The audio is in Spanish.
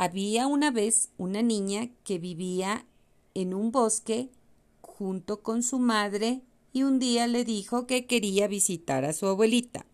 Había una vez una niña que vivía en un bosque junto con su madre y un día le dijo que quería visitar a su abuelita.